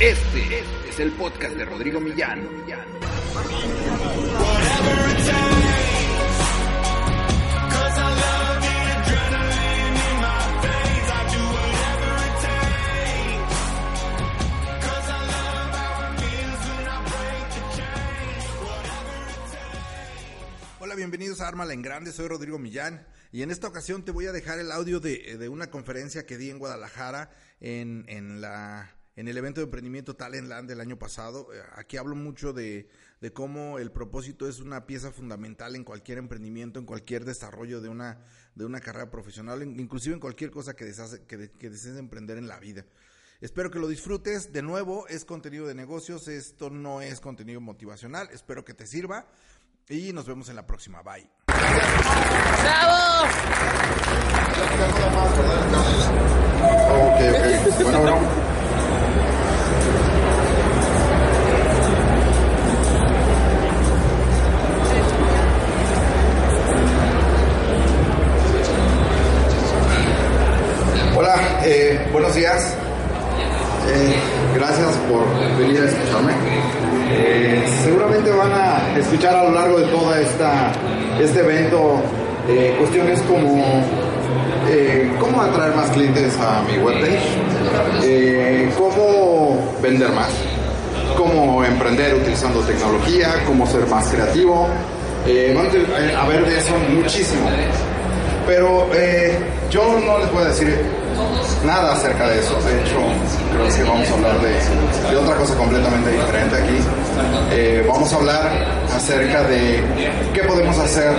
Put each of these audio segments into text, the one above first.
Este es el podcast de Rodrigo Millán. Hola, bienvenidos a Arma en Grande, soy Rodrigo Millán y en esta ocasión te voy a dejar el audio de, de una conferencia que di en Guadalajara en, en, la, en el evento de emprendimiento Talentland del año pasado. Eh, Aquí hablo mucho de, de cómo el propósito es una pieza fundamental en cualquier emprendimiento, en cualquier desarrollo de una, de una carrera profesional, in- inclusive en cualquier cosa que deseas, que, de- que desees emprender en la vida. Espero que lo disfrutes. De nuevo, es contenido de negocios, esto no es contenido motivacional. Espero que te sirva y nos vemos en la próxima. Bye. Ok, ok. Bueno, bueno. Eh, gracias por venir a escucharme. Eh, seguramente van a escuchar a lo largo de esta este evento eh, cuestiones como cómo atraer más clientes a mi webpage, cómo vender más, cómo emprender utilizando tecnología, cómo ser más creativo. Van a ver de eso muchísimo. Pero yo no les voy a decir nada acerca de eso. De hecho, creo que vamos a hablar de, otra cosa completamente diferente aquí. Eh, vamos a hablar acerca de qué podemos hacer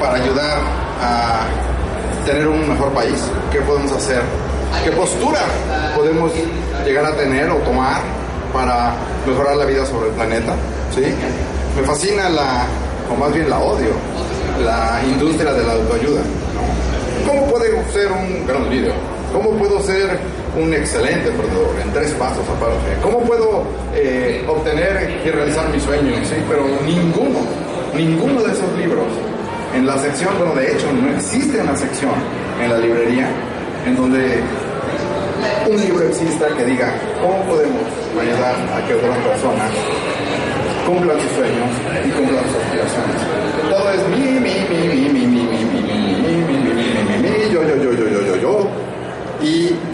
para ayudar a tener un mejor país, qué podemos hacer, qué postura podemos llegar a tener o tomar para mejorar la vida sobre el planeta. ¿sí? Me fascina la, o más bien la odio, la industria de la autoayuda. ¿Cómo puedo ser un gran líder? ¿Cómo puedo ser un excelente emprendedor? En tres pasos aparte. ¿Cómo puedo eh, obtener y realizar mis sueños? Pero ninguno, ninguno de esos libros en la sección, bueno, de hecho no existe una sección en la librería en donde un libro exista que diga cómo podemos ayudar a que otras personas cumplan sus sueños y cumplan sus aspiraciones. Todo es mi, mi, mi, mi, mi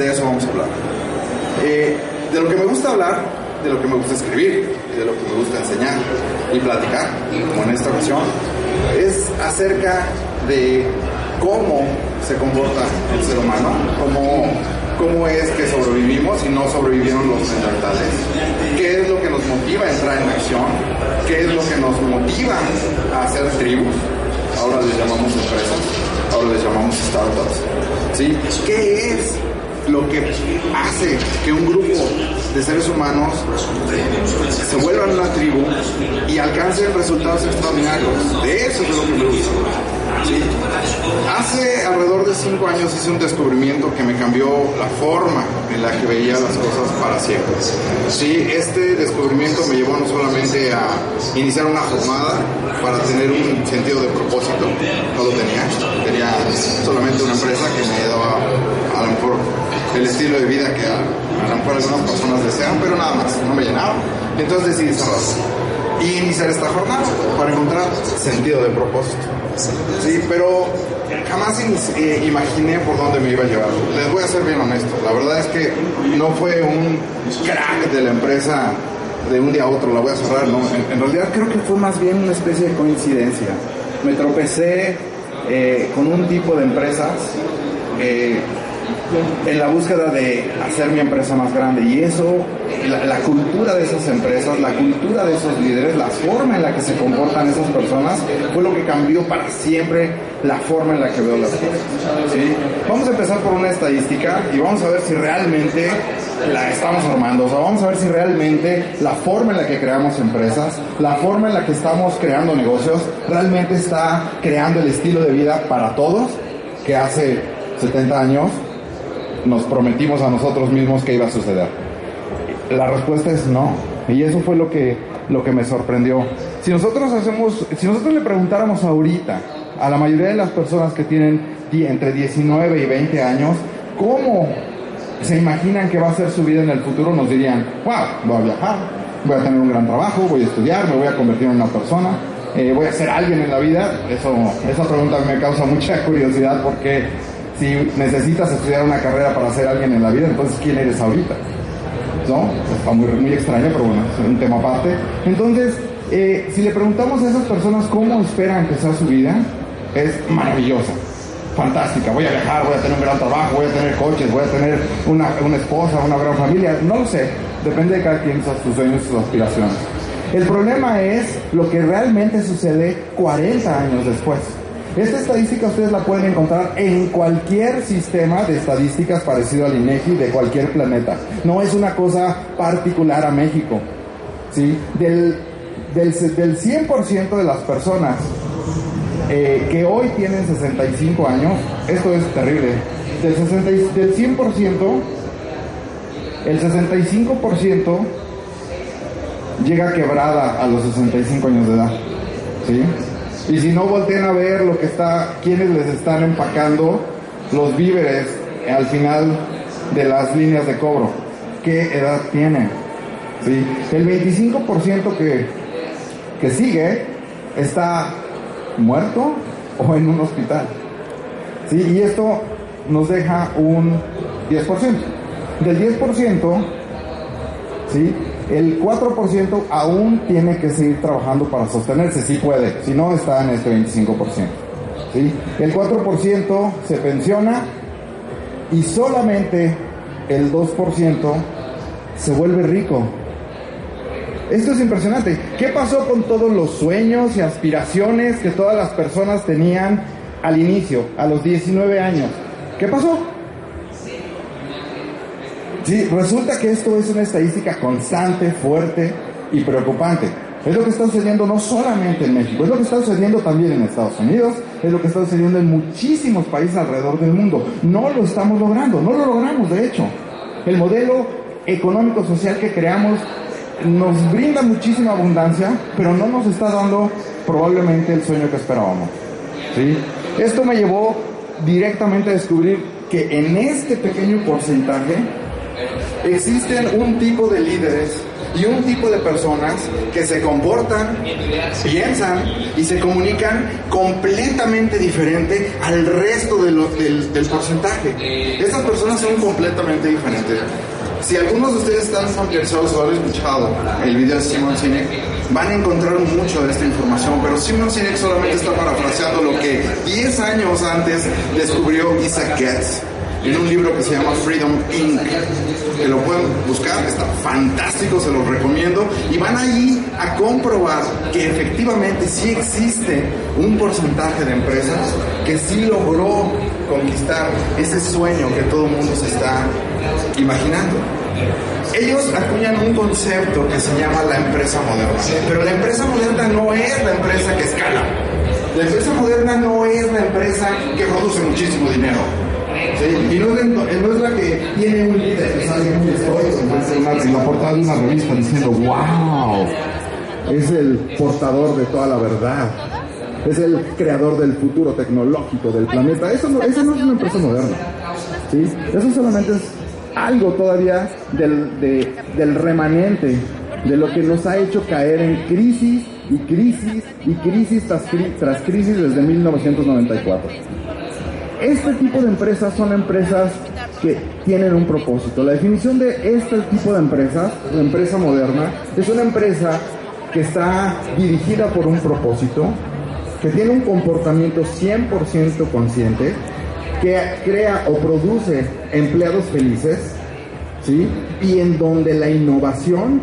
de eso vamos a hablar. Eh, de lo que me gusta hablar, de lo que me gusta escribir, y de lo que me gusta enseñar y platicar, como en esta ocasión, es acerca de cómo se comporta el ser humano, cómo, cómo es que sobrevivimos y no sobrevivieron los neandertales, qué es lo que nos motiva a entrar en acción, qué es lo que nos motiva a hacer tribus, ahora les llamamos empresas, ahora les llamamos startups, ¿sí? ¿Qué es lo que hace que un grupo de seres humanos se vuelvan una tribu y alcancen resultados extraordinarios. De eso es lo que me gusta. Hace alrededor de cinco años hice un descubrimiento que me cambió la forma en la que veía las cosas para siempre. Sí, este descubrimiento me llevó no solamente a iniciar una jornada para tener un sentido de propósito, no lo tenía, tenía solamente una empresa que me daba a lo mejor el estilo de vida que a, lo mejor algunas personas desean, pero nada más, no me llenaba. Entonces decidí y iniciar esta jornada para encontrar sentido de propósito. Sí, pero jamás eh, imaginé por dónde me iba a llevar. Les voy a ser bien honesto. La verdad es que no fue un crack de la empresa de un día a otro, la voy a cerrar, ¿no? En, en realidad creo que fue más bien una especie de coincidencia. Me tropecé eh, con un tipo de empresas eh, en la búsqueda de hacer mi empresa más grande. Y eso, la, la, cultura de esas empresas, la cultura de esos líderes, la forma en la que se comportan esas personas, fue lo que cambió para siempre la forma en la que veo las cosas. ¿sí? Vamos a empezar por una estadística y vamos a ver si realmente la estamos formando. O sea, vamos a ver si realmente la forma en la que creamos empresas, la forma en la que estamos creando negocios, realmente está creando el estilo de vida para todos que hace 70 años nos prometimos a nosotros mismos que iba a suceder. La respuesta es no. Y eso fue lo que, lo que me sorprendió. Si nosotros hacemos, si nosotros le preguntáramos ahorita a la mayoría de las personas que tienen entre 19 y 20 años, ¿cómo se imaginan que va a ser su vida en el futuro? Nos dirían, wow, voy a viajar, voy a tener un gran trabajo, voy a estudiar, me voy a convertir en una persona, eh, voy a ser alguien en la vida. Esa pregunta me causa mucha curiosidad porque si necesitas estudiar una carrera para ser alguien en la vida, entonces ¿quién eres ahorita? ¿No? Está muy, muy extraño, pero bueno, es un tema aparte. Entonces, eh, si le preguntamos a esas personas cómo esperan sea su vida, es maravillosa, fantástica. Voy a viajar, voy a tener un gran trabajo, voy a tener coches, voy a tener una, una esposa, una gran familia. No lo sé, depende de cada quien sus sueños sus aspiraciones. El problema es lo que realmente sucede 40 años después. Esta estadística ustedes la pueden encontrar en cualquier sistema de estadísticas parecido al INEGI de cualquier planeta. No es una cosa particular a México. ¿sí? Del, del, del 100% de las personas eh, que hoy tienen 65 años, esto es terrible, del, 60, del 100%, el 65% llega quebrada a los 65 años de edad. ¿sí? Y si no voltean a ver lo que está, quienes les están empacando los víveres al final de las líneas de cobro, qué edad tienen. ¿sí? El 25% que, que sigue está muerto o en un hospital. ¿sí? Y esto nos deja un 10%. Del 10%, ¿sí? El 4% aún tiene que seguir trabajando para sostenerse, si puede, si no está en este 25%. ¿sí? El 4% se pensiona y solamente el 2% se vuelve rico. Esto es impresionante. ¿Qué pasó con todos los sueños y aspiraciones que todas las personas tenían al inicio, a los 19 años? ¿Qué pasó? Sí, resulta que esto es una estadística constante, fuerte y preocupante. Es lo que está sucediendo no solamente en México, es lo que está sucediendo también en Estados Unidos, es lo que está sucediendo en muchísimos países alrededor del mundo. No lo estamos logrando, no lo logramos de hecho. El modelo económico-social que creamos nos brinda muchísima abundancia, pero no nos está dando probablemente el sueño que esperábamos. ¿sí? Esto me llevó directamente a descubrir que en este pequeño porcentaje existen un tipo de líderes y un tipo de personas que se comportan, piensan y se comunican completamente diferente al resto del, porcentaje. Estas personas son completamente diferentes. Si algunos de ustedes están familiarizados o han escuchado el video de Simon Sinek, van a encontrar mucho de esta información, pero Simon Sinek solamente está parafraseando lo que 10 años antes descubrió Isaac Getz en un libro que se llama Freedom Inc. Que lo pueden buscar, está fantástico, se los recomiendo. Y van allí a comprobar que efectivamente sí existe un porcentaje de empresas que sí logró conquistar ese sueño que todo el mundo se está imaginando. Ellos acuñan un concepto que se llama la empresa moderna. Pero la empresa moderna no es la empresa que escala. La empresa moderna no es la empresa que produce muchísimo dinero. Y no es, no es, la que tiene un líder sale la portada de una revista diciendo, wow, es el portador de toda la verdad. Es el creador del futuro tecnológico del planeta. Eso no, eso no es una empresa moderna. ¿sí? Eso solamente es algo todavía del, de, del remanente de lo que nos ha hecho caer en crisis y crisis y crisis tras, tras crisis desde 1994. Este tipo de empresas son empresas que tienen un propósito. La definición de este tipo de empresas, la empresa moderna, es una empresa que está dirigida por un propósito, que tiene un comportamiento 100% consciente, que crea o produce empleados felices, ¿sí? Y en donde la innovación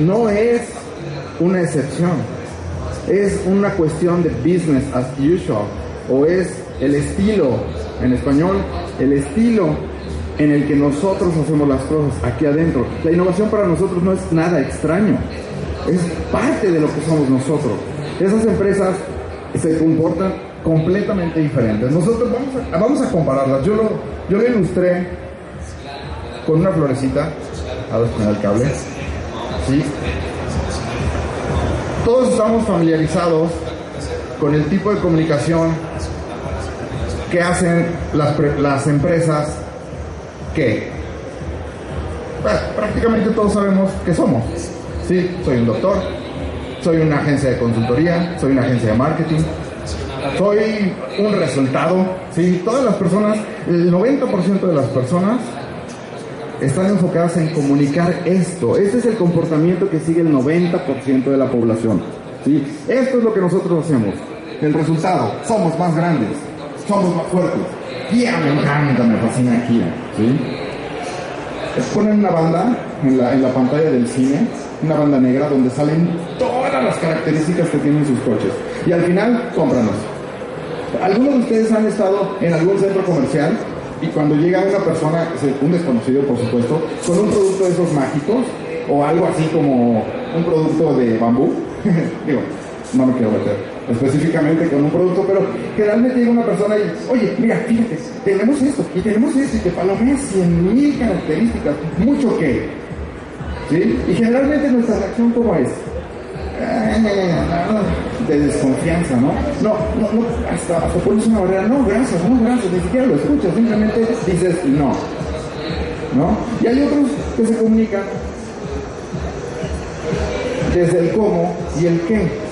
no es una excepción, es una cuestión de business as usual, o es el estilo, en español, el estilo en el que nosotros hacemos las cosas aquí adentro. La innovación para nosotros no es nada extraño, es parte de lo que somos nosotros. Esas empresas se comportan completamente diferentes. Nosotros vamos a, vamos a compararlas. Yo lo, yo lo ilustré con una florecita, a ver con el cable. ¿sí? Todos estamos familiarizados con el tipo de comunicación que hacen las, las empresas que prácticamente todos sabemos que somos. Sí, soy un doctor, soy una agencia de consultoría, soy una agencia de marketing, soy un resultado. Sí, todas las personas, el 90% de las personas están enfocadas en comunicar esto. Este es el comportamiento que sigue el 90% de la población. ¿sí? Esto es lo que nosotros hacemos. El resultado, somos más grandes, somos más fuertes. Kia me encanta, me fascina Kia. ¿sí? Ponen una banda en la, en la pantalla del cine, una banda negra donde salen todas las características que tienen sus coches. Y al final, cómpranos. ¿Algunos de ustedes han estado en algún centro comercial y cuando llega una persona, un desconocido por supuesto, con un producto de esos mágicos o algo así como un producto de bambú, digo, no me quiero meter específicamente con un producto, pero generalmente llega una persona y, oye, mira, fíjate, tenemos esto y tenemos esto y te palomea 100 mil características, mucho que. ¿Sí? Y generalmente nuestra reacción como es, de desconfianza, ¿no? No, no, no, hasta, hasta pones una barrera, no, gracias, no, gracias, ni siquiera lo escuchas, simplemente dices no, ¿no? Y hay otros que se comunican desde el cómo y el qué.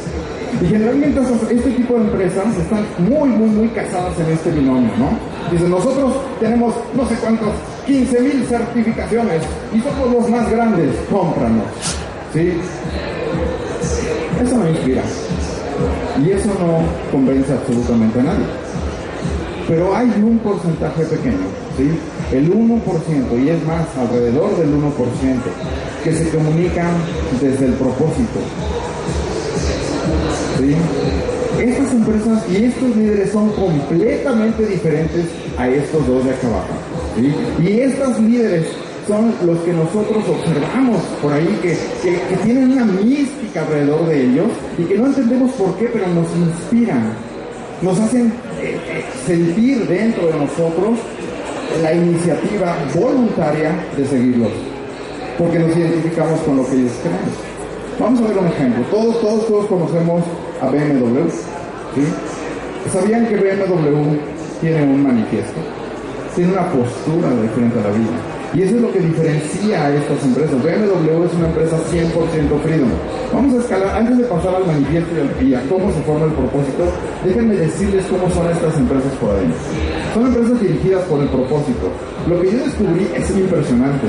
Y generalmente este tipo de empresas están muy, muy, muy casadas en este binomio, ¿no? Dicen, nosotros tenemos no sé cuántos, 15 mil certificaciones y somos los más grandes, cómpranos, ¿sí? Eso no inspira. Y eso no convence absolutamente a nadie. Pero hay un porcentaje pequeño, ¿sí? El 1%, y es más, alrededor del 1%, que se comunican desde el propósito. Estas empresas y estos líderes son completamente diferentes a estos dos de acá abajo. Y estos líderes son los que nosotros observamos por ahí, que, tienen una mística alrededor de ellos y que no entendemos por qué, pero nos inspiran, nos hacen eh, eh, sentir dentro de nosotros la iniciativa voluntaria de seguirlos, porque nos identificamos con lo que ellos creen. Vamos a ver un ejemplo. Todos, todos, todos conocemos a BMW. ¿Sabían que BMW tiene un manifiesto? Tiene una postura diferente a la vida. Y eso es lo que diferencia a estas empresas. BMW es una empresa 100% freedom. Vamos a escalar, antes de pasar al manifiesto y a cómo se forma el propósito, déjenme decirles cómo son estas empresas por ahí. Son empresas dirigidas por el propósito. Lo que yo descubrí es impresionante.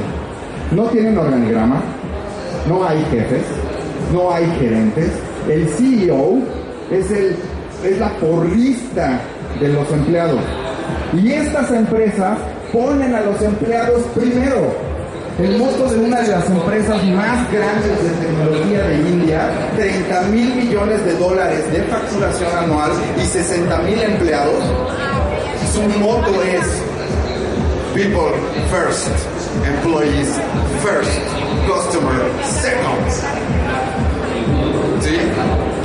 No tienen organigrama, no hay jefes, no hay gerentes. El CEO es, el, es la porrista de los empleados. Y estas empresas ponen a los empleados primero. El moto de una de las empresas más grandes de tecnología de India, 30 mil millones de dólares de facturación anual y 60 mil empleados, su moto es People First, Employees First, Customer Second.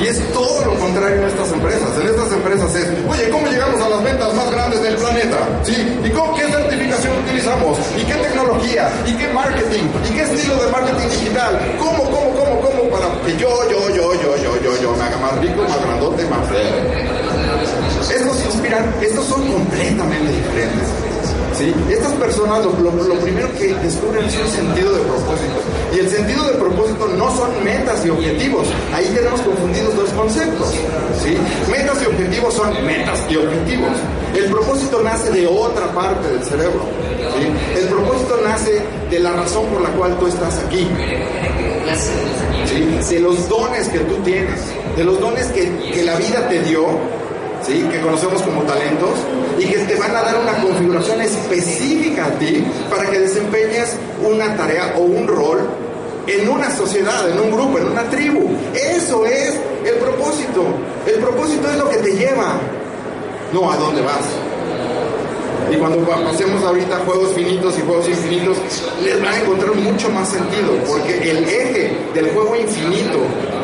Y es todo lo contrario en estas empresas. En estas empresas es, oye, ¿cómo llegamos a las ventas más grandes del planeta? ¿Sí? ¿Y con qué certificación utilizamos? ¿Y qué tecnología? ¿Y qué marketing? ¿Y qué estilo de marketing digital? ¿Cómo, cómo, cómo, cómo? Para que yo, yo, yo, yo, yo, yo, yo me haga más rico, más grandote, más feo. Estos estos son completamente diferentes. Estas personas lo, primero que descubren es un sentido de propósito. Y el sentido de propósito no son metas y objetivos. Ahí tenemos confundidos dos conceptos. ¿sí? Metas y objetivos son metas y objetivos. El propósito nace de otra parte del cerebro. El propósito nace de la razón por la cual tú estás aquí. ¿sí? De los dones que tú tienes, de los dones que la vida te dio ¿sí? que conocemos como talentos, y que te van a dar una configuración específica a ti para que desempeñes una tarea o un rol en una sociedad, en un grupo, en una tribu. Eso es el propósito. El propósito es lo que te lleva, no a dónde vas. Y cuando hacemos ahorita juegos finitos y juegos infinitos, les va a encontrar mucho más sentido, porque el eje del juego infinito,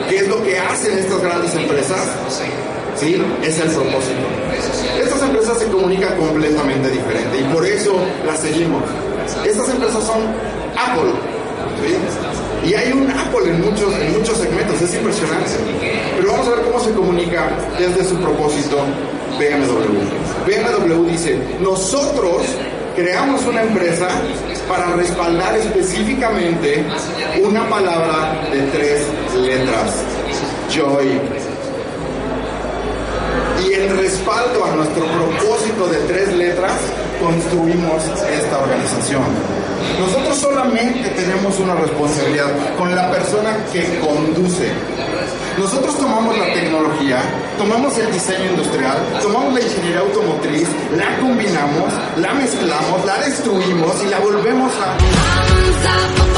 que es lo que hacen estas grandes empresas, ¿sí? es el propósito. Estas empresas se comunican completamente diferente y por eso las seguimos. Estas empresas son Apple. Y hay un Apple en muchos, en muchos segmentos, es impresionante. Pero vamos a ver cómo se comunica desde su propósito BMW. BMW dice, nosotros creamos una empresa para respaldar específicamente una palabra de tres letras, Joy. Y en respaldo a nuestro propósito de tres letras, construimos esta organización. Nosotros solamente tenemos una responsabilidad con la persona que conduce. Nosotros tomamos la tecnología, tomamos el diseño industrial, tomamos la ingeniería automotriz, la combinamos, la mezclamos, la destruimos y la volvemos a...